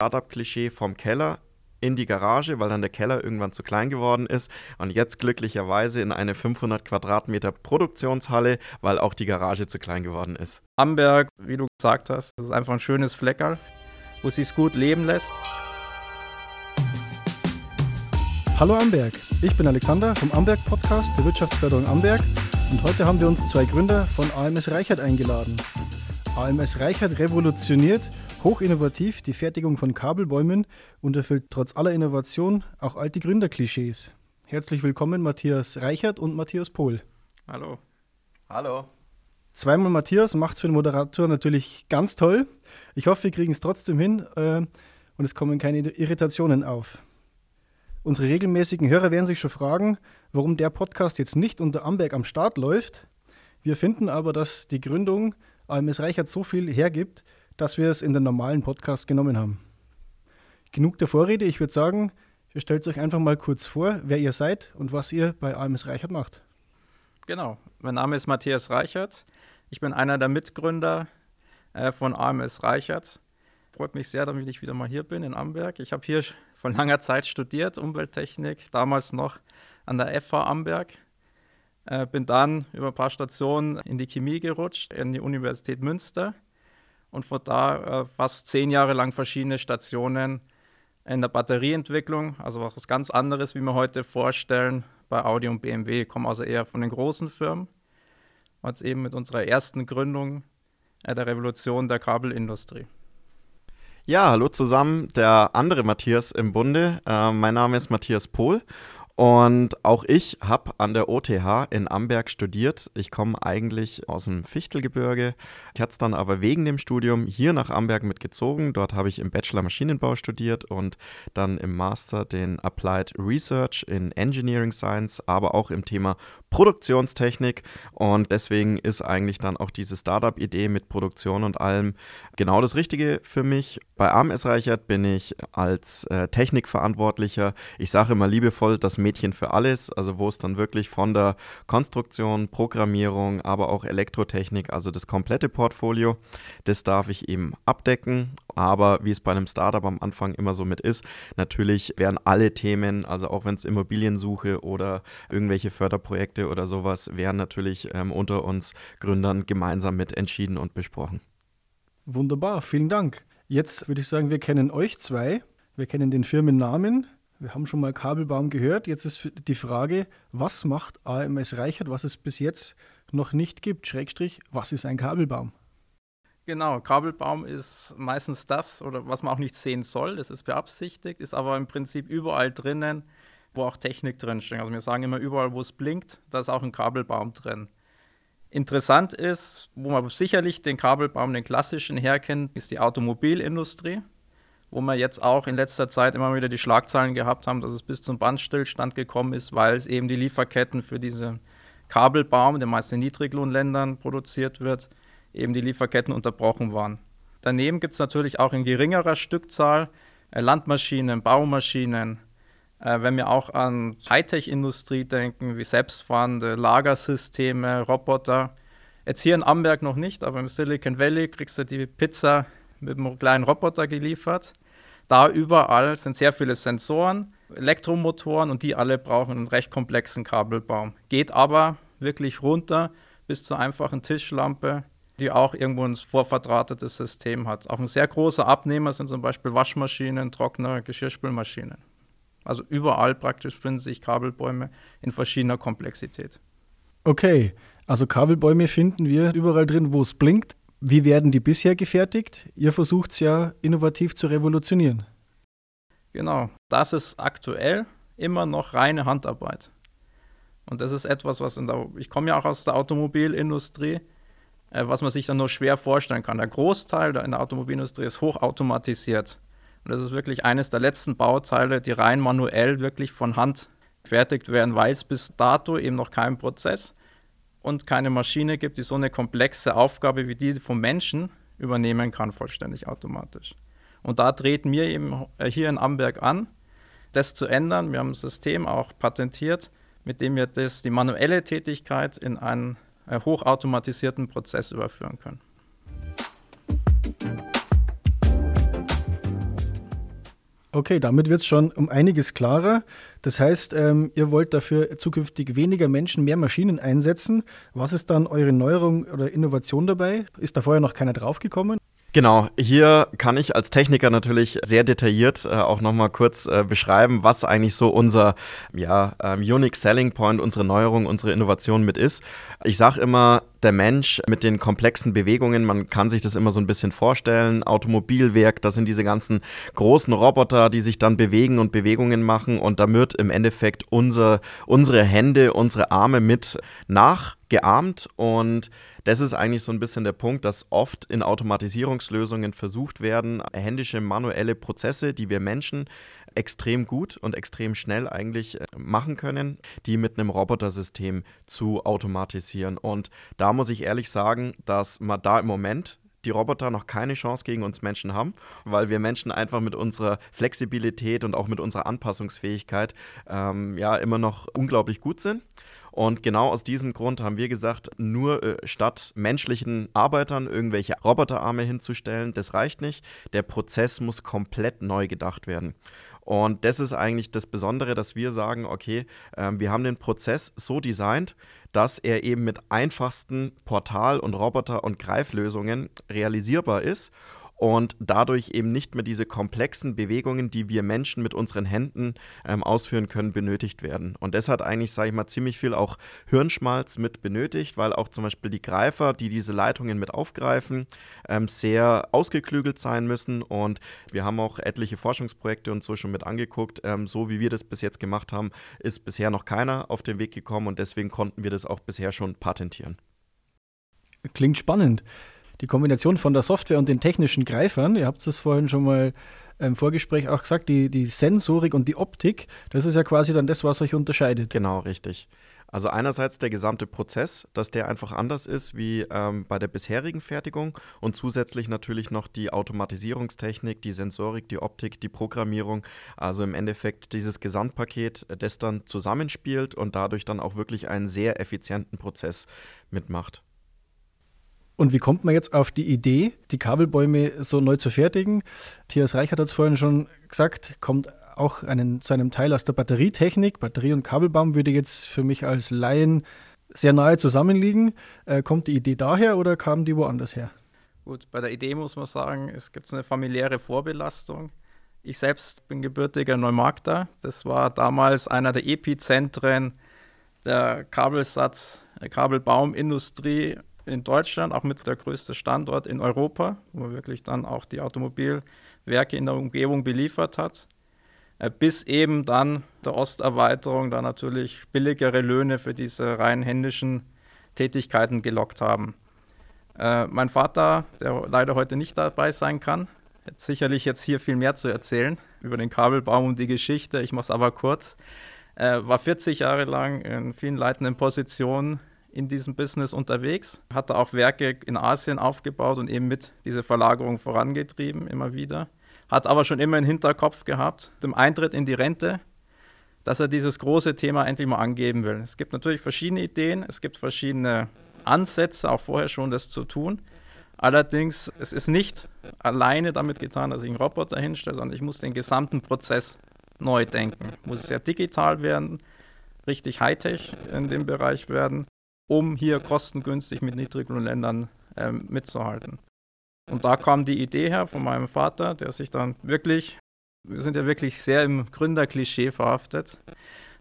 Startup-Klischee vom Keller in die Garage, weil dann der Keller irgendwann zu klein geworden ist und jetzt glücklicherweise in eine 500 Quadratmeter Produktionshalle, weil auch die Garage zu klein geworden ist. Amberg, wie du gesagt hast, das ist einfach ein schönes Fleckerl, wo es sich gut leben lässt. Hallo Amberg, ich bin Alexander vom Amberg Podcast der Wirtschaftsförderung Amberg und heute haben wir uns zwei Gründer von AMS Reichert eingeladen. AMS Reichert revolutioniert hochinnovativ die Fertigung von Kabelbäumen und erfüllt trotz aller Innovation auch alte Gründerklischees. Herzlich willkommen Matthias Reichert und Matthias Pohl. Hallo. Hallo. Zweimal Matthias macht es für den Moderator natürlich ganz toll. Ich hoffe, wir kriegen es trotzdem hin äh, und es kommen keine Irritationen auf. Unsere regelmäßigen Hörer werden sich schon fragen, warum der Podcast jetzt nicht unter Amberg am Start läuft. Wir finden aber, dass die Gründung AMS Reichert so viel hergibt, dass wir es in den normalen Podcast genommen haben. Genug der Vorrede, ich würde sagen, ihr stellt euch einfach mal kurz vor, wer ihr seid und was ihr bei AMS Reichert macht. Genau, mein Name ist Matthias Reichert. Ich bin einer der Mitgründer äh, von AMS Reichert. Freut mich sehr, damit ich wieder mal hier bin in Amberg. Ich habe hier vor langer Zeit studiert, Umwelttechnik, damals noch an der FH Amberg. Äh, bin dann über ein paar Stationen in die Chemie gerutscht, in die Universität Münster und von da äh, fast zehn Jahre lang verschiedene Stationen in der Batterieentwicklung, also was ganz anderes, wie wir heute vorstellen, bei Audi und BMW. Ich komme also eher von den großen Firmen. Jetzt eben mit unserer ersten Gründung äh, der Revolution der Kabelindustrie. Ja, hallo zusammen, der andere Matthias im Bunde. Äh, mein Name ist Matthias Pohl und auch ich habe an der OTH in Amberg studiert. Ich komme eigentlich aus dem Fichtelgebirge. Ich hatte es dann aber wegen dem Studium hier nach Amberg mitgezogen. Dort habe ich im Bachelor Maschinenbau studiert und dann im Master den Applied Research in Engineering Science, aber auch im Thema Produktionstechnik. Und deswegen ist eigentlich dann auch diese Startup-Idee mit Produktion und allem genau das Richtige für mich. Bei AMS Reichert bin ich als äh, Technikverantwortlicher. Ich sage immer liebevoll, das Mädchen für alles, also wo es dann wirklich von der Konstruktion, Programmierung, aber auch Elektrotechnik, also das komplette Portfolio, das darf ich eben abdecken. Aber wie es bei einem Startup am Anfang immer so mit ist, natürlich werden alle Themen, also auch wenn es Immobiliensuche oder irgendwelche Förderprojekte oder sowas, werden natürlich ähm, unter uns Gründern gemeinsam mit entschieden und besprochen. Wunderbar, vielen Dank. Jetzt würde ich sagen, wir kennen euch zwei. Wir kennen den Firmennamen. Wir haben schon mal Kabelbaum gehört. Jetzt ist die Frage, was macht AMS Reichert, was es bis jetzt noch nicht gibt? Schrägstrich, was ist ein Kabelbaum? Genau, Kabelbaum ist meistens das, oder was man auch nicht sehen soll. Das ist beabsichtigt, ist aber im Prinzip überall drinnen, wo auch Technik drinsteckt. Also wir sagen immer, überall, wo es blinkt, da ist auch ein Kabelbaum drin. Interessant ist, wo man sicherlich den Kabelbaum, den klassischen herkennt, ist die Automobilindustrie, wo wir jetzt auch in letzter Zeit immer wieder die Schlagzeilen gehabt haben, dass es bis zum Bandstillstand gekommen ist, weil es eben die Lieferketten für diesen Kabelbaum, der meist in Niedriglohnländern produziert wird, eben die Lieferketten unterbrochen waren. Daneben gibt es natürlich auch in geringerer Stückzahl äh, Landmaschinen, Baumaschinen, wenn wir auch an Hightech-Industrie denken, wie selbstfahrende Lagersysteme, Roboter. Jetzt hier in Amberg noch nicht, aber im Silicon Valley kriegst du die Pizza mit einem kleinen Roboter geliefert. Da überall sind sehr viele Sensoren, Elektromotoren und die alle brauchen einen recht komplexen Kabelbaum. Geht aber wirklich runter bis zur einfachen Tischlampe, die auch irgendwo ein vorverdrahtetes System hat. Auch ein sehr großer Abnehmer sind zum Beispiel Waschmaschinen, Trockner, Geschirrspülmaschinen. Also überall praktisch finden sich Kabelbäume in verschiedener Komplexität. Okay, also Kabelbäume finden wir überall drin, wo es blinkt. Wie werden die bisher gefertigt? Ihr versucht es ja innovativ zu revolutionieren. Genau, das ist aktuell immer noch reine Handarbeit. Und das ist etwas, was in der, ich komme ja auch aus der Automobilindustrie, äh, was man sich dann nur schwer vorstellen kann. Der Großteil in der Automobilindustrie ist hochautomatisiert. Und das ist wirklich eines der letzten Bauteile, die rein manuell wirklich von Hand gefertigt werden, weil es bis dato eben noch keinen Prozess und keine Maschine gibt, die so eine komplexe Aufgabe wie die vom Menschen übernehmen kann, vollständig automatisch. Und da treten wir eben hier in Amberg an, das zu ändern. Wir haben ein System auch patentiert, mit dem wir das, die manuelle Tätigkeit in einen äh, hochautomatisierten Prozess überführen können. Okay, damit wird es schon um einiges klarer. Das heißt, ähm, ihr wollt dafür zukünftig weniger Menschen, mehr Maschinen einsetzen. Was ist dann eure Neuerung oder Innovation dabei? Ist da vorher noch keiner draufgekommen? Genau, hier kann ich als Techniker natürlich sehr detailliert äh, auch nochmal kurz äh, beschreiben, was eigentlich so unser ja, ähm, Unique Selling Point, unsere Neuerung, unsere Innovation mit ist. Ich sage immer, der Mensch mit den komplexen Bewegungen, man kann sich das immer so ein bisschen vorstellen, Automobilwerk, das sind diese ganzen großen Roboter, die sich dann bewegen und Bewegungen machen und da wird im Endeffekt unser, unsere Hände, unsere Arme mit nachgeahmt und das ist eigentlich so ein bisschen der Punkt, dass oft in Automatisierungslösungen versucht werden, händische, manuelle Prozesse, die wir Menschen extrem gut und extrem schnell eigentlich äh, machen können, die mit einem Robotersystem zu automatisieren. Und da muss ich ehrlich sagen, dass man da im Moment die Roboter noch keine Chance gegen uns Menschen haben, weil wir Menschen einfach mit unserer Flexibilität und auch mit unserer Anpassungsfähigkeit ähm, ja immer noch unglaublich gut sind. Und genau aus diesem Grund haben wir gesagt, nur äh, statt menschlichen Arbeitern irgendwelche Roboterarme hinzustellen, das reicht nicht. Der Prozess muss komplett neu gedacht werden. Und das ist eigentlich das Besondere, dass wir sagen, okay, äh, wir haben den Prozess so designt, dass er eben mit einfachsten Portal- und Roboter- und Greiflösungen realisierbar ist und dadurch eben nicht mehr diese komplexen Bewegungen, die wir Menschen mit unseren Händen ähm, ausführen können, benötigt werden. Und das hat eigentlich, sage ich mal, ziemlich viel auch Hirnschmalz mit benötigt, weil auch zum Beispiel die Greifer, die diese Leitungen mit aufgreifen, ähm, sehr ausgeklügelt sein müssen. Und wir haben auch etliche Forschungsprojekte und so schon mit angeguckt. Ähm, so wie wir das bis jetzt gemacht haben, ist bisher noch keiner auf den Weg gekommen und deswegen konnten wir das auch bisher schon patentieren. Klingt spannend die Kombination von der Software und den technischen Greifern, ihr habt es vorhin schon mal im Vorgespräch auch gesagt, die, die Sensorik und die Optik, das ist ja quasi dann das, was euch unterscheidet. Genau, richtig. Also einerseits der gesamte Prozess, dass der einfach anders ist wie ähm, bei der bisherigen Fertigung und zusätzlich natürlich noch die Automatisierungstechnik, die Sensorik, die Optik, die Programmierung. Also im Endeffekt dieses Gesamtpaket, das dann zusammenspielt und dadurch dann auch wirklich einen sehr effizienten Prozess mitmacht. Und wie kommt man jetzt auf die Idee, die Kabelbäume so neu zu fertigen? Matthias Reichert hat es vorhin schon gesagt, kommt auch einen, zu einem Teil aus der Batterietechnik. Batterie und Kabelbaum würde jetzt für mich als Laien sehr nahe zusammenliegen. Äh, kommt die Idee daher oder kam die woanders her? Gut, bei der Idee muss man sagen, es gibt eine familiäre Vorbelastung. Ich selbst bin gebürtiger Neumarkter. Das war damals einer der Epizentren der Kabelsatz, Kabelbaumindustrie in Deutschland, auch mit der größte Standort in Europa, wo man wirklich dann auch die Automobilwerke in der Umgebung beliefert hat. Äh, bis eben dann der Osterweiterung da natürlich billigere Löhne für diese rein händischen Tätigkeiten gelockt haben. Äh, mein Vater, der leider heute nicht dabei sein kann, hat sicherlich jetzt hier viel mehr zu erzählen über den Kabelbaum und die Geschichte. Ich mache es aber kurz. Äh, war 40 Jahre lang in vielen leitenden Positionen in diesem Business unterwegs, hat da auch Werke in Asien aufgebaut und eben mit dieser Verlagerung vorangetrieben, immer wieder. Hat aber schon immer im Hinterkopf gehabt, dem Eintritt in die Rente, dass er dieses große Thema endlich mal angeben will. Es gibt natürlich verschiedene Ideen, es gibt verschiedene Ansätze, auch vorher schon das zu tun. Allerdings, es ist nicht alleine damit getan, dass ich einen Roboter hinstelle, sondern ich muss den gesamten Prozess neu denken. Muss sehr digital werden, richtig Hightech in dem Bereich werden um hier kostengünstig mit Niedriglohnländern ähm, mitzuhalten. Und da kam die Idee her von meinem Vater, der sich dann wirklich, wir sind ja wirklich sehr im Gründerklischee verhaftet,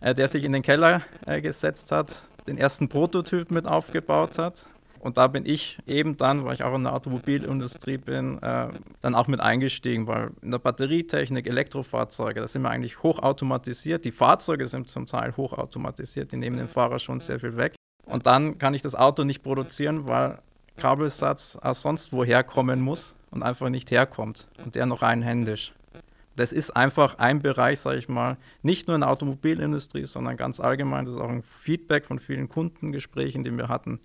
äh, der sich in den Keller äh, gesetzt hat, den ersten Prototyp mit aufgebaut hat. Und da bin ich eben dann, weil ich auch in der Automobilindustrie bin, äh, dann auch mit eingestiegen, weil in der Batterietechnik, Elektrofahrzeuge, da sind wir eigentlich hochautomatisiert. Die Fahrzeuge sind zum Teil hochautomatisiert, die nehmen den Fahrer schon sehr viel weg. Und dann kann ich das Auto nicht produzieren, weil Kabelsatz aus sonst woher kommen muss und einfach nicht herkommt. Und der noch einhändisch. Das ist einfach ein Bereich, sage ich mal, nicht nur in der Automobilindustrie, sondern ganz allgemein. Das ist auch ein Feedback von vielen Kundengesprächen, die wir hatten.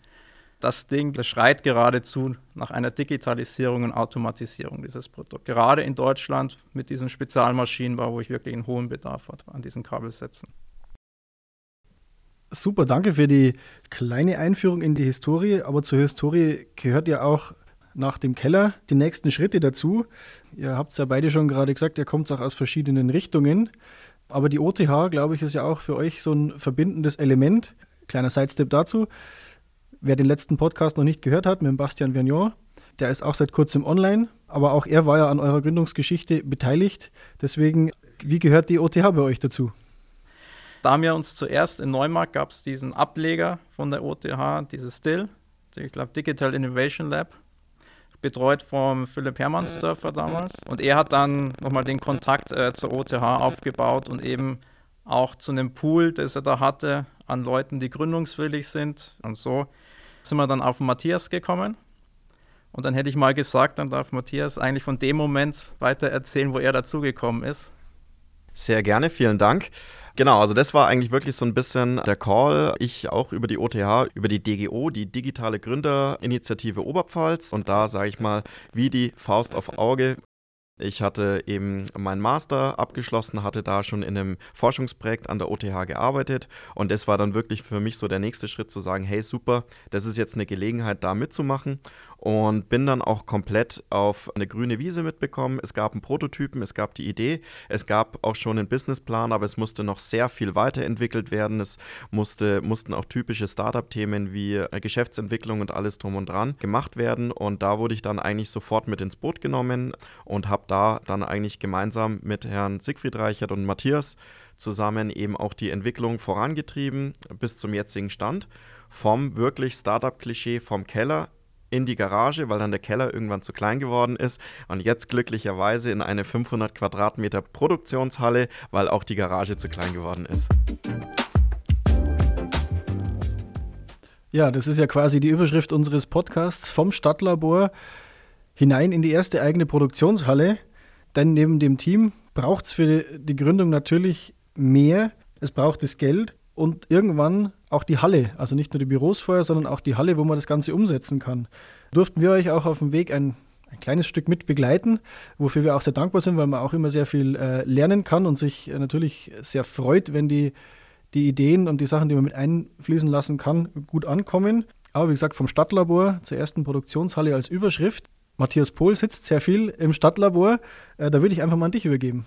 Das Ding, das schreit geradezu nach einer Digitalisierung und Automatisierung dieses Produkt. Gerade in Deutschland mit diesem Spezialmaschinenbau, wo ich wirklich einen hohen Bedarf habe an diesen Kabelsätzen. Super, danke für die kleine Einführung in die Historie. Aber zur Historie gehört ja auch nach dem Keller die nächsten Schritte dazu. Ihr habt es ja beide schon gerade gesagt, ihr kommt auch aus verschiedenen Richtungen. Aber die OTH, glaube ich, ist ja auch für euch so ein verbindendes Element. Kleiner Sidestep dazu. Wer den letzten Podcast noch nicht gehört hat mit dem Bastian Vergnon, der ist auch seit kurzem online, aber auch er war ja an eurer Gründungsgeschichte beteiligt. Deswegen, wie gehört die OTH bei euch dazu? Da haben wir uns zuerst in Neumarkt gab es diesen Ableger von der OTH, dieses Still, ich glaube Digital Innovation Lab, betreut vom Philipp Hermannsdörfer damals. Und er hat dann nochmal den Kontakt äh, zur OTH aufgebaut und eben auch zu einem Pool, das er da hatte, an Leuten, die gründungswillig sind. Und so sind wir dann auf Matthias gekommen. Und dann hätte ich mal gesagt, dann darf Matthias eigentlich von dem Moment weiter erzählen, wo er dazugekommen ist. Sehr gerne, vielen Dank. Genau, also das war eigentlich wirklich so ein bisschen der Call. Ich auch über die OTH, über die DGO, die Digitale Gründerinitiative Oberpfalz. Und da sage ich mal, wie die Faust auf Auge ich hatte eben meinen Master abgeschlossen, hatte da schon in einem Forschungsprojekt an der OTH gearbeitet und das war dann wirklich für mich so der nächste Schritt zu sagen, hey super, das ist jetzt eine Gelegenheit da mitzumachen und bin dann auch komplett auf eine grüne Wiese mitbekommen. Es gab einen Prototypen, es gab die Idee, es gab auch schon einen Businessplan, aber es musste noch sehr viel weiterentwickelt werden. Es musste, mussten auch typische Startup-Themen wie äh, Geschäftsentwicklung und alles drum und dran gemacht werden und da wurde ich dann eigentlich sofort mit ins Boot genommen und habe da dann eigentlich gemeinsam mit Herrn Siegfried Reichert und Matthias zusammen eben auch die Entwicklung vorangetrieben bis zum jetzigen Stand. Vom wirklich Startup-Klischee vom Keller in die Garage, weil dann der Keller irgendwann zu klein geworden ist und jetzt glücklicherweise in eine 500 Quadratmeter Produktionshalle, weil auch die Garage zu klein geworden ist. Ja, das ist ja quasi die Überschrift unseres Podcasts vom Stadtlabor hinein in die erste eigene Produktionshalle. Denn neben dem Team braucht es für die Gründung natürlich mehr. Es braucht das Geld und irgendwann auch die Halle, also nicht nur die Büros vorher, sondern auch die Halle, wo man das Ganze umsetzen kann. Durften wir euch auch auf dem Weg ein, ein kleines Stück mit begleiten, wofür wir auch sehr dankbar sind, weil man auch immer sehr viel äh, lernen kann und sich äh, natürlich sehr freut, wenn die, die Ideen und die Sachen, die man mit einfließen lassen kann, gut ankommen. Aber wie gesagt, vom Stadtlabor zur ersten Produktionshalle als Überschrift. Matthias Pohl sitzt sehr viel im Stadtlabor. Äh, da würde ich einfach mal an dich übergeben.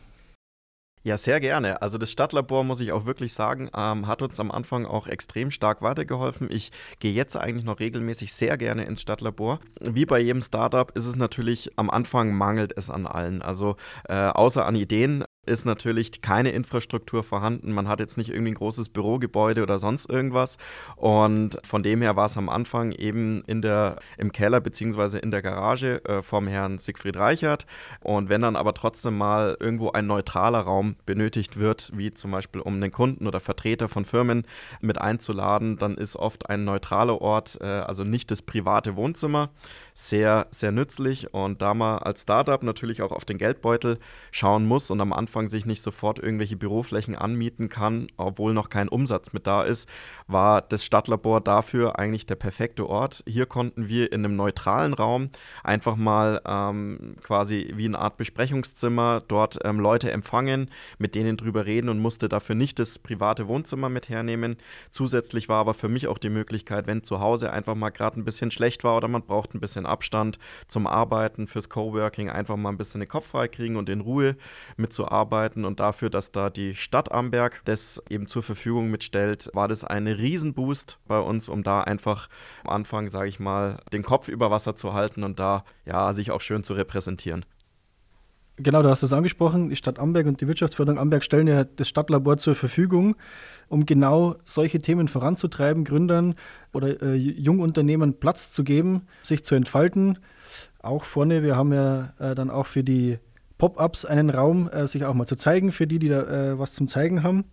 Ja, sehr gerne. Also das Stadtlabor, muss ich auch wirklich sagen, ähm, hat uns am Anfang auch extrem stark weitergeholfen. Ich gehe jetzt eigentlich noch regelmäßig sehr gerne ins Stadtlabor. Wie bei jedem Startup ist es natürlich, am Anfang mangelt es an allen. Also äh, außer an Ideen ist natürlich keine Infrastruktur vorhanden. Man hat jetzt nicht irgendwie ein großes Bürogebäude oder sonst irgendwas. Und von dem her war es am Anfang eben in der, im Keller bzw. in der Garage äh, vom Herrn Siegfried Reichert. Und wenn dann aber trotzdem mal irgendwo ein neutraler Raum benötigt wird, wie zum Beispiel um einen Kunden oder Vertreter von Firmen mit einzuladen, dann ist oft ein neutraler Ort, äh, also nicht das private Wohnzimmer, sehr, sehr nützlich. Und da man als Startup natürlich auch auf den Geldbeutel schauen muss und am Anfang sich nicht sofort irgendwelche Büroflächen anmieten kann, obwohl noch kein Umsatz mit da ist, war das Stadtlabor dafür eigentlich der perfekte Ort. Hier konnten wir in einem neutralen Raum einfach mal ähm, quasi wie eine Art Besprechungszimmer dort ähm, Leute empfangen, mit denen drüber reden und musste dafür nicht das private Wohnzimmer mit hernehmen. Zusätzlich war aber für mich auch die Möglichkeit, wenn zu Hause einfach mal gerade ein bisschen schlecht war oder man braucht ein bisschen Abstand zum Arbeiten, fürs Coworking einfach mal ein bisschen den Kopf frei kriegen und in Ruhe mitzuarbeiten. Und dafür, dass da die Stadt Amberg das eben zur Verfügung mitstellt, war das ein Riesenboost bei uns, um da einfach am Anfang, sage ich mal, den Kopf über Wasser zu halten und da ja sich auch schön zu repräsentieren. Genau, du hast es angesprochen. Die Stadt Amberg und die Wirtschaftsförderung Amberg stellen ja das Stadtlabor zur Verfügung, um genau solche Themen voranzutreiben, Gründern oder äh, Jungunternehmen Platz zu geben, sich zu entfalten. Auch vorne, wir haben ja äh, dann auch für die Pop-ups einen Raum, äh, sich auch mal zu zeigen, für die, die da äh, was zum Zeigen haben.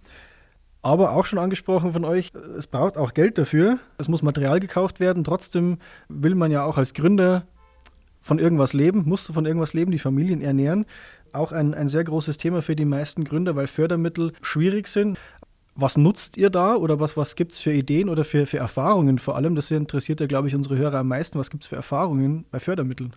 Aber auch schon angesprochen von euch, es braucht auch Geld dafür. Es muss Material gekauft werden. Trotzdem will man ja auch als Gründer von irgendwas leben, musst du von irgendwas leben, die Familien ernähren. Auch ein, ein sehr großes Thema für die meisten Gründer, weil Fördermittel schwierig sind. Was nutzt ihr da oder was, was gibt es für Ideen oder für, für Erfahrungen vor allem? Das interessiert ja, glaube ich, unsere Hörer am meisten. Was gibt es für Erfahrungen bei Fördermitteln?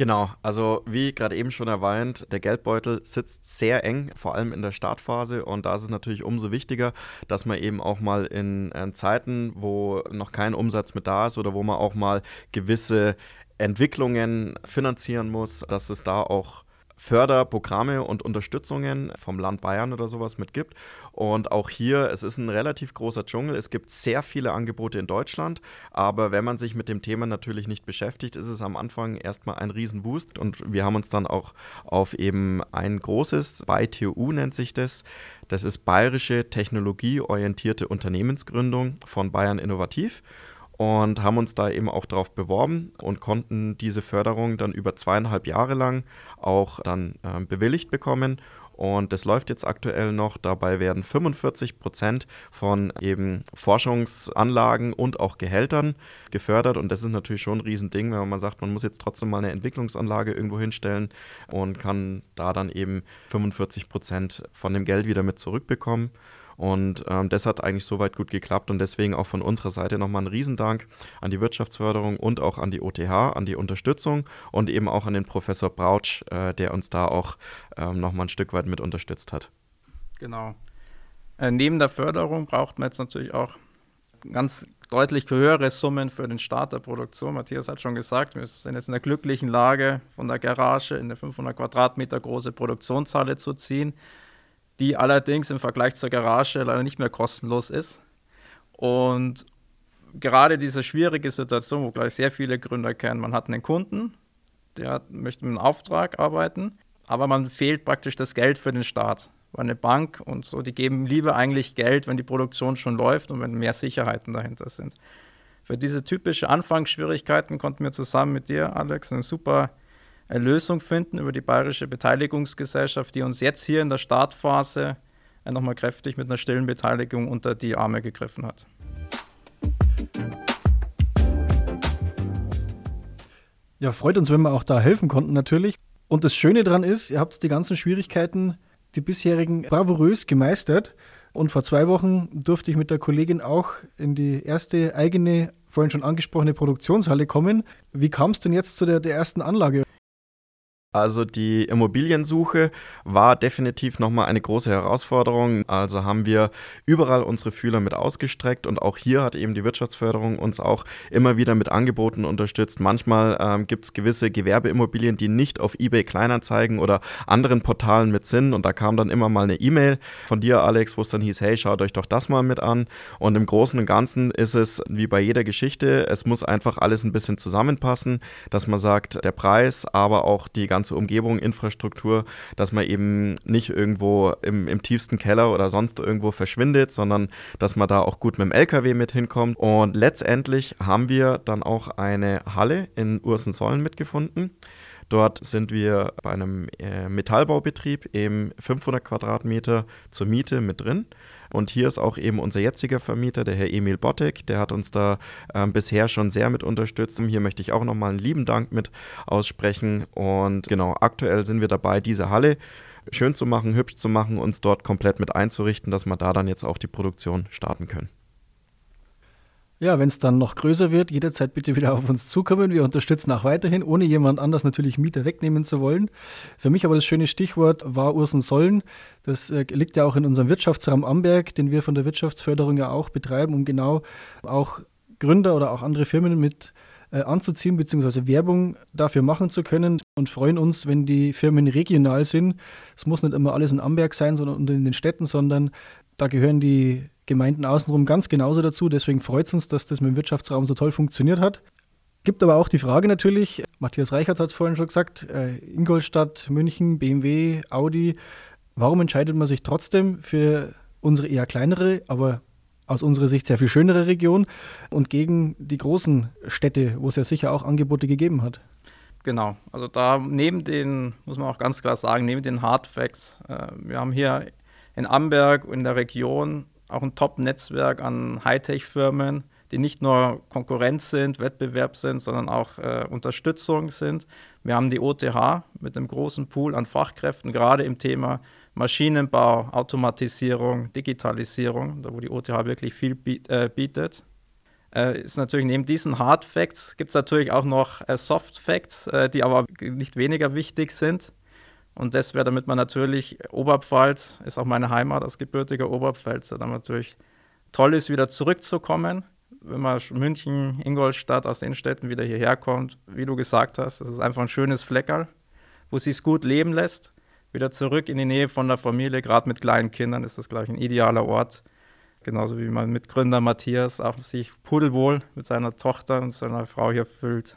Genau, also wie gerade eben schon erwähnt, der Geldbeutel sitzt sehr eng, vor allem in der Startphase. Und da ist es natürlich umso wichtiger, dass man eben auch mal in, in Zeiten, wo noch kein Umsatz mit da ist oder wo man auch mal gewisse Entwicklungen finanzieren muss, dass es da auch Förderprogramme und Unterstützungen vom Land Bayern oder sowas mit gibt. Und auch hier, es ist ein relativ großer Dschungel. Es gibt sehr viele Angebote in Deutschland, aber wenn man sich mit dem Thema natürlich nicht beschäftigt, ist es am Anfang erstmal ein Riesenboost. Und wir haben uns dann auch auf eben ein großes, bei TU nennt sich das, das ist Bayerische Technologieorientierte Unternehmensgründung von Bayern Innovativ und haben uns da eben auch drauf beworben und konnten diese Förderung dann über zweieinhalb Jahre lang auch dann äh, bewilligt bekommen. Und das läuft jetzt aktuell noch. Dabei werden 45 Prozent von eben Forschungsanlagen und auch Gehältern gefördert. Und das ist natürlich schon ein Riesending, wenn man sagt, man muss jetzt trotzdem mal eine Entwicklungsanlage irgendwo hinstellen und kann da dann eben 45 Prozent von dem Geld wieder mit zurückbekommen. Und ähm, das hat eigentlich soweit gut geklappt und deswegen auch von unserer Seite nochmal ein Riesendank an die Wirtschaftsförderung und auch an die OTH, an die Unterstützung und eben auch an den Professor Brautsch, äh, der uns da auch ähm, nochmal ein Stück weit mit unterstützt hat. Genau. Äh, neben der Förderung braucht man jetzt natürlich auch ganz deutlich höhere Summen für den Start der Produktion. Matthias hat schon gesagt, wir sind jetzt in der glücklichen Lage, von der Garage in eine 500 Quadratmeter große Produktionshalle zu ziehen die allerdings im Vergleich zur Garage leider nicht mehr kostenlos ist. Und gerade diese schwierige Situation, wo gleich sehr viele Gründer kennen, man hat einen Kunden, der möchte mit einem Auftrag arbeiten, aber man fehlt praktisch das Geld für den Start. Weil eine Bank und so, die geben lieber eigentlich Geld, wenn die Produktion schon läuft und wenn mehr Sicherheiten dahinter sind. Für diese typische Anfangsschwierigkeiten konnten wir zusammen mit dir, Alex, eine super eine Lösung finden über die Bayerische Beteiligungsgesellschaft, die uns jetzt hier in der Startphase nochmal kräftig mit einer stillen Beteiligung unter die Arme gegriffen hat. Ja, freut uns, wenn wir auch da helfen konnten natürlich. Und das Schöne daran ist, ihr habt die ganzen Schwierigkeiten, die bisherigen bravourös gemeistert. Und vor zwei Wochen durfte ich mit der Kollegin auch in die erste eigene, vorhin schon angesprochene Produktionshalle kommen. Wie kam es denn jetzt zu der, der ersten Anlage? Also die Immobiliensuche war definitiv nochmal eine große Herausforderung. Also haben wir überall unsere Fühler mit ausgestreckt und auch hier hat eben die Wirtschaftsförderung uns auch immer wieder mit Angeboten unterstützt. Manchmal ähm, gibt es gewisse Gewerbeimmobilien, die nicht auf eBay Kleinanzeigen oder anderen Portalen mit sind und da kam dann immer mal eine E-Mail von dir, Alex, wo es dann hieß, hey, schaut euch doch das mal mit an. Und im Großen und Ganzen ist es wie bei jeder Geschichte, es muss einfach alles ein bisschen zusammenpassen, dass man sagt, der Preis, aber auch die ganze ganze Umgebung, Infrastruktur, dass man eben nicht irgendwo im, im tiefsten Keller oder sonst irgendwo verschwindet, sondern dass man da auch gut mit dem LKW mit hinkommt. Und letztendlich haben wir dann auch eine Halle in Ursensollen mitgefunden. Dort sind wir bei einem äh, Metallbaubetrieb eben 500 Quadratmeter zur Miete mit drin. Und hier ist auch eben unser jetziger Vermieter, der Herr Emil Bottek, der hat uns da äh, bisher schon sehr mit unterstützt. Hier möchte ich auch nochmal einen lieben Dank mit aussprechen. Und genau, aktuell sind wir dabei, diese Halle schön zu machen, hübsch zu machen, uns dort komplett mit einzurichten, dass wir da dann jetzt auch die Produktion starten können. Ja, wenn es dann noch größer wird, jederzeit bitte wieder auf uns zukommen. Wir unterstützen auch weiterhin, ohne jemand anders natürlich Mieter wegnehmen zu wollen. Für mich aber das schöne Stichwort war Ursensollen. Das äh, liegt ja auch in unserem Wirtschaftsraum Amberg, den wir von der Wirtschaftsförderung ja auch betreiben, um genau auch Gründer oder auch andere Firmen mit äh, anzuziehen bzw. Werbung dafür machen zu können und freuen uns, wenn die Firmen regional sind. Es muss nicht immer alles in Amberg sein, sondern in den Städten, sondern da gehören die Gemeinden außenrum ganz genauso dazu. Deswegen freut es uns, dass das mit dem Wirtschaftsraum so toll funktioniert hat. Gibt aber auch die Frage natürlich, Matthias Reichert hat es vorhin schon gesagt, äh, Ingolstadt, München, BMW, Audi. Warum entscheidet man sich trotzdem für unsere eher kleinere, aber aus unserer Sicht sehr viel schönere Region und gegen die großen Städte, wo es ja sicher auch Angebote gegeben hat? Genau, also da neben den, muss man auch ganz klar sagen, neben den Hardfacts, äh, wir haben hier in Amberg in der Region auch ein Top-Netzwerk an Hightech-Firmen, die nicht nur Konkurrenz sind, Wettbewerb sind, sondern auch äh, Unterstützung sind. Wir haben die OTH mit einem großen Pool an Fachkräften, gerade im Thema Maschinenbau, Automatisierung, Digitalisierung, da wo die OTH wirklich viel äh, bietet. Äh, ist natürlich neben diesen Hard Facts gibt es natürlich auch noch äh, Soft Facts, äh, die aber nicht weniger wichtig sind. Und das wäre, damit man natürlich Oberpfalz, ist auch meine Heimat als gebürtiger Oberpfälzer, dann natürlich toll ist, wieder zurückzukommen. wenn man München, Ingolstadt aus den Städten wieder hierher kommt, wie du gesagt hast, das ist einfach ein schönes Fleckerl, wo es sich gut leben lässt. Wieder zurück in die Nähe von der Familie, gerade mit kleinen Kindern ist das, glaube ich, ein idealer Ort. Genauso wie man mit Gründer Matthias auch sich pudelwohl mit seiner Tochter und seiner Frau hier fühlt.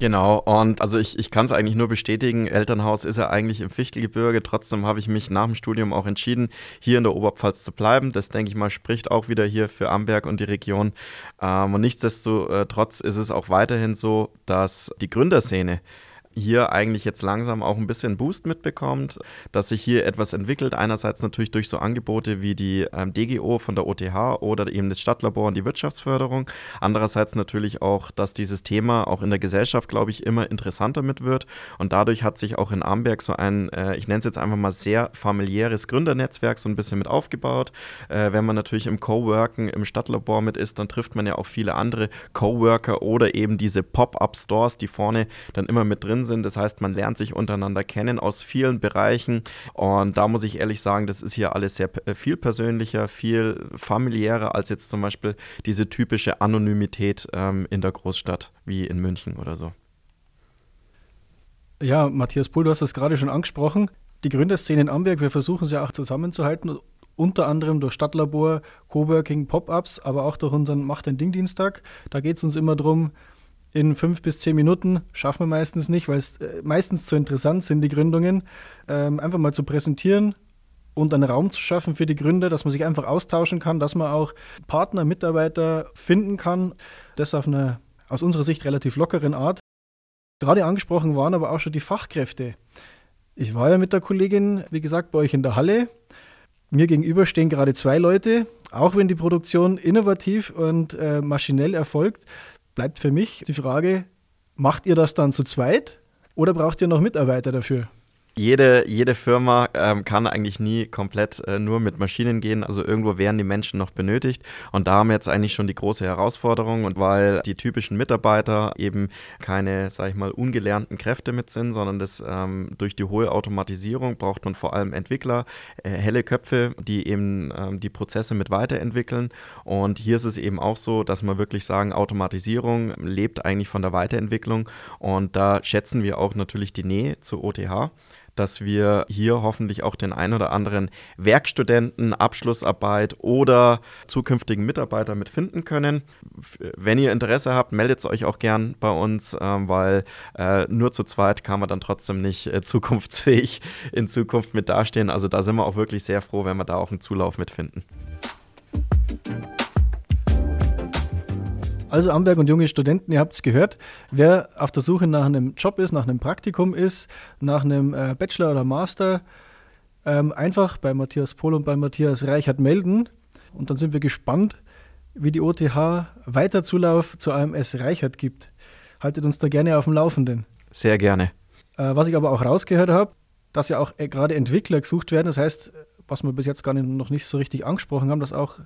Genau, und also ich, ich kann es eigentlich nur bestätigen, Elternhaus ist ja eigentlich im Fichtelgebirge, trotzdem habe ich mich nach dem Studium auch entschieden, hier in der Oberpfalz zu bleiben. Das, denke ich mal, spricht auch wieder hier für Amberg und die Region. Ähm, und nichtsdestotrotz ist es auch weiterhin so, dass die Gründerszene hier eigentlich jetzt langsam auch ein bisschen Boost mitbekommt, dass sich hier etwas entwickelt. Einerseits natürlich durch so Angebote wie die ähm, DGO von der OTH oder eben das Stadtlabor und die Wirtschaftsförderung. Andererseits natürlich auch, dass dieses Thema auch in der Gesellschaft, glaube ich, immer interessanter mit wird. Und dadurch hat sich auch in Amberg so ein, äh, ich nenne es jetzt einfach mal sehr familiäres Gründernetzwerk so ein bisschen mit aufgebaut. Äh, wenn man natürlich im Coworken im Stadtlabor mit ist, dann trifft man ja auch viele andere Coworker oder eben diese Pop-up-Stores, die vorne dann immer mit drin sind. Das heißt, man lernt sich untereinander kennen aus vielen Bereichen. Und da muss ich ehrlich sagen, das ist hier alles sehr äh, viel persönlicher, viel familiärer als jetzt zum Beispiel diese typische Anonymität ähm, in der Großstadt wie in München oder so. Ja, Matthias Pohl, du hast das gerade schon angesprochen. Die Gründerszene in Amberg, wir versuchen sie auch zusammenzuhalten, unter anderem durch Stadtlabor, Coworking, Pop-ups, aber auch durch unseren Macht ein Ding-Dienstag. Da geht es uns immer darum, in fünf bis zehn Minuten. Schaffen wir meistens nicht, weil es äh, meistens zu interessant sind, die Gründungen. Ähm, einfach mal zu präsentieren und einen Raum zu schaffen für die Gründer, dass man sich einfach austauschen kann, dass man auch Partner, Mitarbeiter finden kann. Das auf einer aus unserer Sicht relativ lockeren Art. Gerade angesprochen waren aber auch schon die Fachkräfte. Ich war ja mit der Kollegin, wie gesagt, bei euch in der Halle. Mir gegenüber stehen gerade zwei Leute. Auch wenn die Produktion innovativ und äh, maschinell erfolgt, bleibt für mich die Frage, macht ihr das dann zu zweit oder braucht ihr noch Mitarbeiter dafür? Jede, jede Firma ähm, kann eigentlich nie komplett äh, nur mit Maschinen gehen. Also irgendwo werden die Menschen noch benötigt. Und da haben wir jetzt eigentlich schon die große Herausforderung. Und weil die typischen Mitarbeiter eben keine, sag ich mal, ungelernten Kräfte mit sind, sondern das ähm, durch die hohe Automatisierung braucht man vor allem Entwickler, äh, helle Köpfe, die eben ähm, die Prozesse mit weiterentwickeln. Und hier ist es eben auch so, dass man wirklich sagen, Automatisierung lebt eigentlich von der Weiterentwicklung. Und da schätzen wir auch natürlich die Nähe zu OTH dass wir hier hoffentlich auch den ein oder anderen Werkstudenten, Abschlussarbeit oder zukünftigen Mitarbeiter mitfinden können. Wenn ihr Interesse habt, meldet euch auch gern bei uns, ähm, weil äh, nur zu zweit kann man dann trotzdem nicht äh, zukunftsfähig in Zukunft mit dastehen. Also da sind wir auch wirklich sehr froh, wenn wir da auch einen Zulauf mitfinden. Also Amberg und junge Studenten, ihr habt es gehört, wer auf der Suche nach einem Job ist, nach einem Praktikum ist, nach einem äh, Bachelor oder Master, ähm, einfach bei Matthias Pohl und bei Matthias Reichert melden. Und dann sind wir gespannt, wie die OTH weiter Zulauf zu AMS Reichert gibt. Haltet uns da gerne auf dem Laufenden. Sehr gerne. Äh, was ich aber auch rausgehört habe, dass ja auch äh, gerade Entwickler gesucht werden. Das heißt, was wir bis jetzt gar nicht, noch nicht so richtig angesprochen haben, dass auch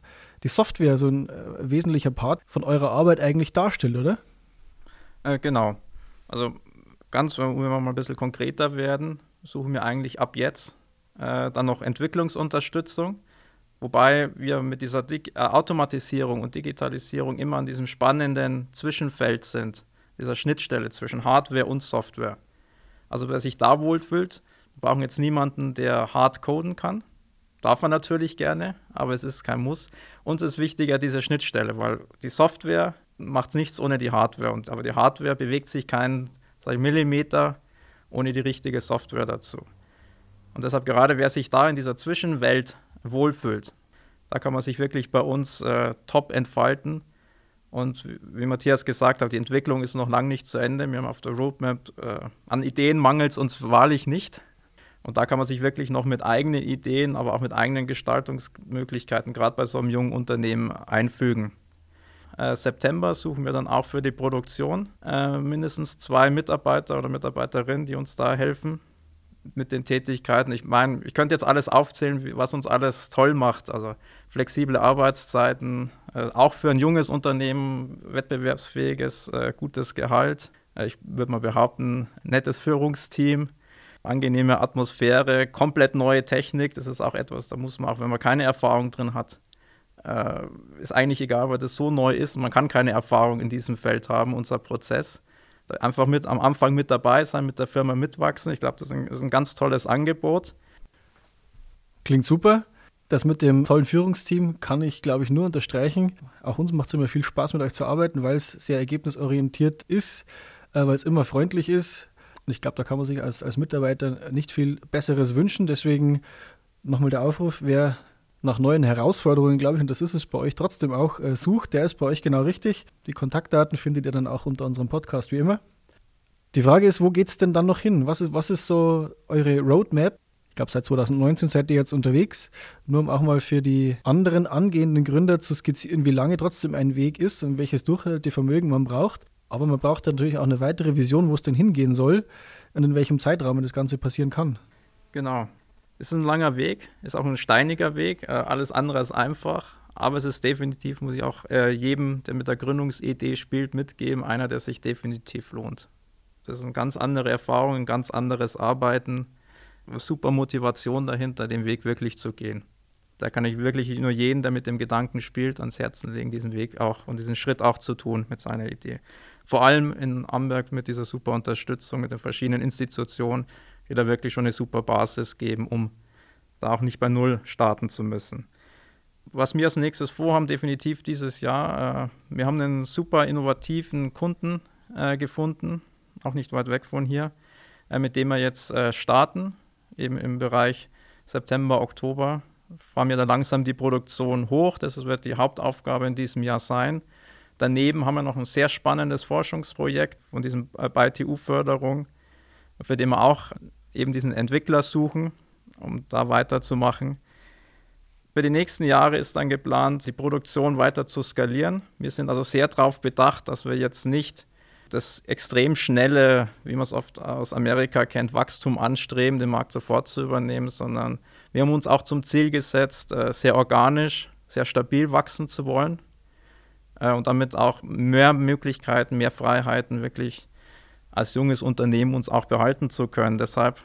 die Software so ein äh, wesentlicher Part von eurer Arbeit eigentlich darstellt, oder? Äh, genau. Also ganz, wenn wir mal ein bisschen konkreter werden, suchen wir eigentlich ab jetzt äh, dann noch Entwicklungsunterstützung, wobei wir mit dieser Dig äh, Automatisierung und Digitalisierung immer an diesem spannenden Zwischenfeld sind, dieser Schnittstelle zwischen Hardware und Software. Also wer sich da wohlfühlt, wir brauchen jetzt niemanden, der hart coden kann, Darf man natürlich gerne, aber es ist kein Muss. Uns ist wichtiger diese Schnittstelle, weil die Software macht nichts ohne die Hardware. Und, aber die Hardware bewegt sich keinen Millimeter ohne die richtige Software dazu. Und deshalb gerade wer sich da in dieser Zwischenwelt wohlfühlt, da kann man sich wirklich bei uns äh, top entfalten. Und wie Matthias gesagt hat, die Entwicklung ist noch lange nicht zu Ende. Wir haben auf der Roadmap äh, an Ideen mangelt es uns wahrlich nicht. Und da kann man sich wirklich noch mit eigenen Ideen, aber auch mit eigenen Gestaltungsmöglichkeiten, gerade bei so einem jungen Unternehmen, einfügen. Äh, September suchen wir dann auch für die Produktion äh, mindestens zwei Mitarbeiter oder Mitarbeiterinnen, die uns da helfen mit den Tätigkeiten. Ich meine, ich könnte jetzt alles aufzählen, was uns alles toll macht. Also flexible Arbeitszeiten, äh, auch für ein junges Unternehmen wettbewerbsfähiges, äh, gutes Gehalt. Äh, ich würde mal behaupten, nettes Führungsteam angenehme Atmosphäre, komplett neue Technik. Das ist auch etwas, da muss man auch, wenn man keine Erfahrung drin hat, äh, ist eigentlich egal, weil das so neu ist. Man kann keine Erfahrung in diesem Feld haben, unser Prozess. Einfach mit am Anfang mit dabei sein, mit der Firma mitwachsen. Ich glaube, das ist ein, ist ein ganz tolles Angebot. Klingt super. Das mit dem tollen Führungsteam kann ich, glaube ich, nur unterstreichen. Auch uns macht es immer viel Spaß, mit euch zu arbeiten, weil es sehr ergebnisorientiert ist, äh, weil es immer freundlich ist. Und ich glaube, da kann man sich als, als Mitarbeiter nicht viel Besseres wünschen. Deswegen nochmal der Aufruf, wer nach neuen Herausforderungen, glaube ich, und das ist es bei euch trotzdem auch, äh, sucht, der ist bei euch genau richtig. Die Kontaktdaten findet ihr dann auch unter unserem Podcast wie immer. Die Frage ist, wo geht es denn dann noch hin? Was ist, was ist so eure Roadmap? Ich glaube, seit 2019 seid ihr jetzt unterwegs, nur um auch mal für die anderen angehenden Gründer zu skizzieren, wie lange trotzdem ein Weg ist und welches Durchhaltevermögen man braucht. Aber man braucht natürlich auch eine weitere Vision, wo es denn hingehen soll und in welchem Zeitraum das Ganze passieren kann. Genau. Ist ein langer Weg, ist auch ein steiniger Weg, äh, alles andere als einfach. Aber es ist definitiv, muss ich auch äh, jedem, der mit der Gründungsidee spielt, mitgeben, einer, der sich definitiv lohnt. Das ist eine ganz andere Erfahrung, ein ganz anderes Arbeiten, super Motivation dahinter, den Weg wirklich zu gehen. Da kann ich wirklich nur jeden, der mit dem Gedanken spielt, ans Herzen legen, diesen Weg auch und diesen Schritt auch zu tun mit seiner Idee. Vor allem in Amberg mit dieser super Unterstützung, mit den verschiedenen Institutionen, die da wirklich schon eine super Basis geben, um da auch nicht bei Null starten zu müssen. Was wir als nächstes vorhaben, definitiv dieses Jahr, äh, wir haben einen super innovativen Kunden äh, gefunden, auch nicht weit weg von hier, äh, mit dem wir jetzt äh, starten, eben im Bereich September, Oktober. Fahren wir da langsam die Produktion hoch, das wird die Hauptaufgabe in diesem Jahr sein. Daneben haben wir noch ein sehr spannendes Forschungsprojekt von diesem äh, BITU-Förderung, für den wir auch eben diesen Entwickler suchen, um da weiterzumachen. Für die nächsten Jahre ist dann geplant, die Produktion weiter zu skalieren. Wir sind also sehr darauf bedacht, dass wir jetzt nicht das extrem schnelle, wie man es oft aus Amerika kennt, Wachstum anstreben, den Markt sofort zu übernehmen, sondern wir haben uns auch zum Ziel gesetzt, äh, sehr organisch, sehr stabil wachsen zu wollen äh, und damit auch mehr Möglichkeiten, mehr Freiheiten wirklich als junges Unternehmen uns auch behalten zu können. Deshalb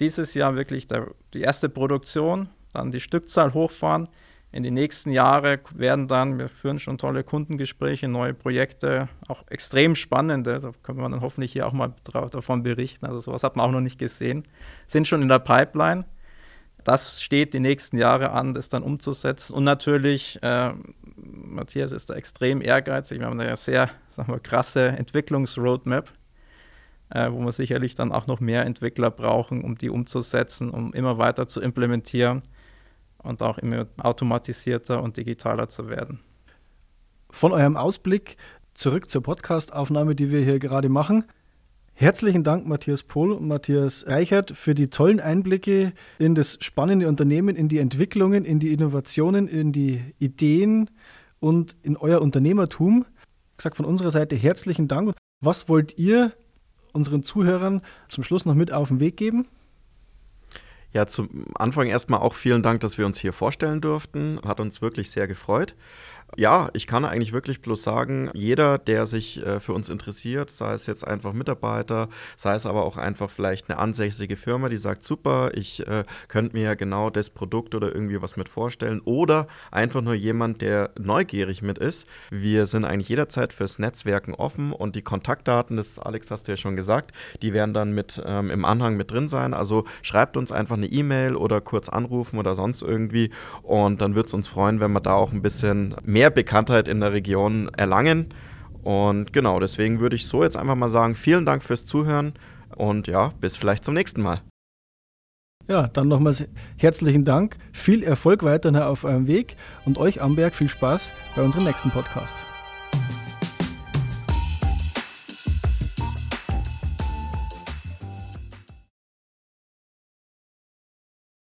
dieses Jahr wirklich der, die erste Produktion, dann die Stückzahl hochfahren. In die nächsten Jahre werden dann, wir führen schon tolle Kundengespräche, neue Projekte, auch extrem spannende, da können wir dann hoffentlich hier auch mal davon berichten. Also sowas hat man auch noch nicht gesehen, sind schon in der Pipeline. Das steht die nächsten Jahre an, das dann umzusetzen. Und natürlich, äh, Matthias ist da extrem ehrgeizig. Wir haben ja sehr, sagen wir, krasse Entwicklungsroadmap äh, wo wir sicherlich dann auch noch mehr Entwickler brauchen, um die umzusetzen, um immer weiter zu implementieren und auch immer automatisierter und digitaler zu werden. Von eurem Ausblick zurück zur Podcastaufnahme, die wir hier gerade machen. Herzlichen Dank, Matthias Pohl und Matthias Reichert, für die tollen Einblicke in das spannende Unternehmen, in die Entwicklungen, in die Innovationen, in die Ideen und in euer Unternehmertum. Ich sage von unserer Seite herzlichen Dank. Was wollt ihr unseren Zuhörern zum Schluss noch mit auf den Weg geben? Ja, zum Anfang erstmal auch vielen Dank, dass wir uns hier vorstellen durften. Hat uns wirklich sehr gefreut. Ja, ich kann eigentlich wirklich bloß sagen, jeder, der sich äh, für uns interessiert, sei es jetzt einfach Mitarbeiter, sei es aber auch einfach vielleicht eine ansässige Firma, die sagt, super, ich äh, könnte mir ja genau das Produkt oder irgendwie was mit vorstellen oder einfach nur jemand, der neugierig mit ist. Wir sind eigentlich jederzeit fürs Netzwerken offen und die Kontaktdaten, das Alex hast du ja schon gesagt, die werden dann mit ähm, im Anhang mit drin sein. Also schreibt uns einfach eine E-Mail oder kurz anrufen oder sonst irgendwie und dann wird es uns freuen, wenn wir da auch ein bisschen mehr mehr Bekanntheit in der Region erlangen. Und genau, deswegen würde ich so jetzt einfach mal sagen, vielen Dank fürs Zuhören und ja, bis vielleicht zum nächsten Mal. Ja, dann nochmals herzlichen Dank, viel Erfolg weiterhin auf eurem Weg und euch Amberg viel Spaß bei unserem nächsten Podcast.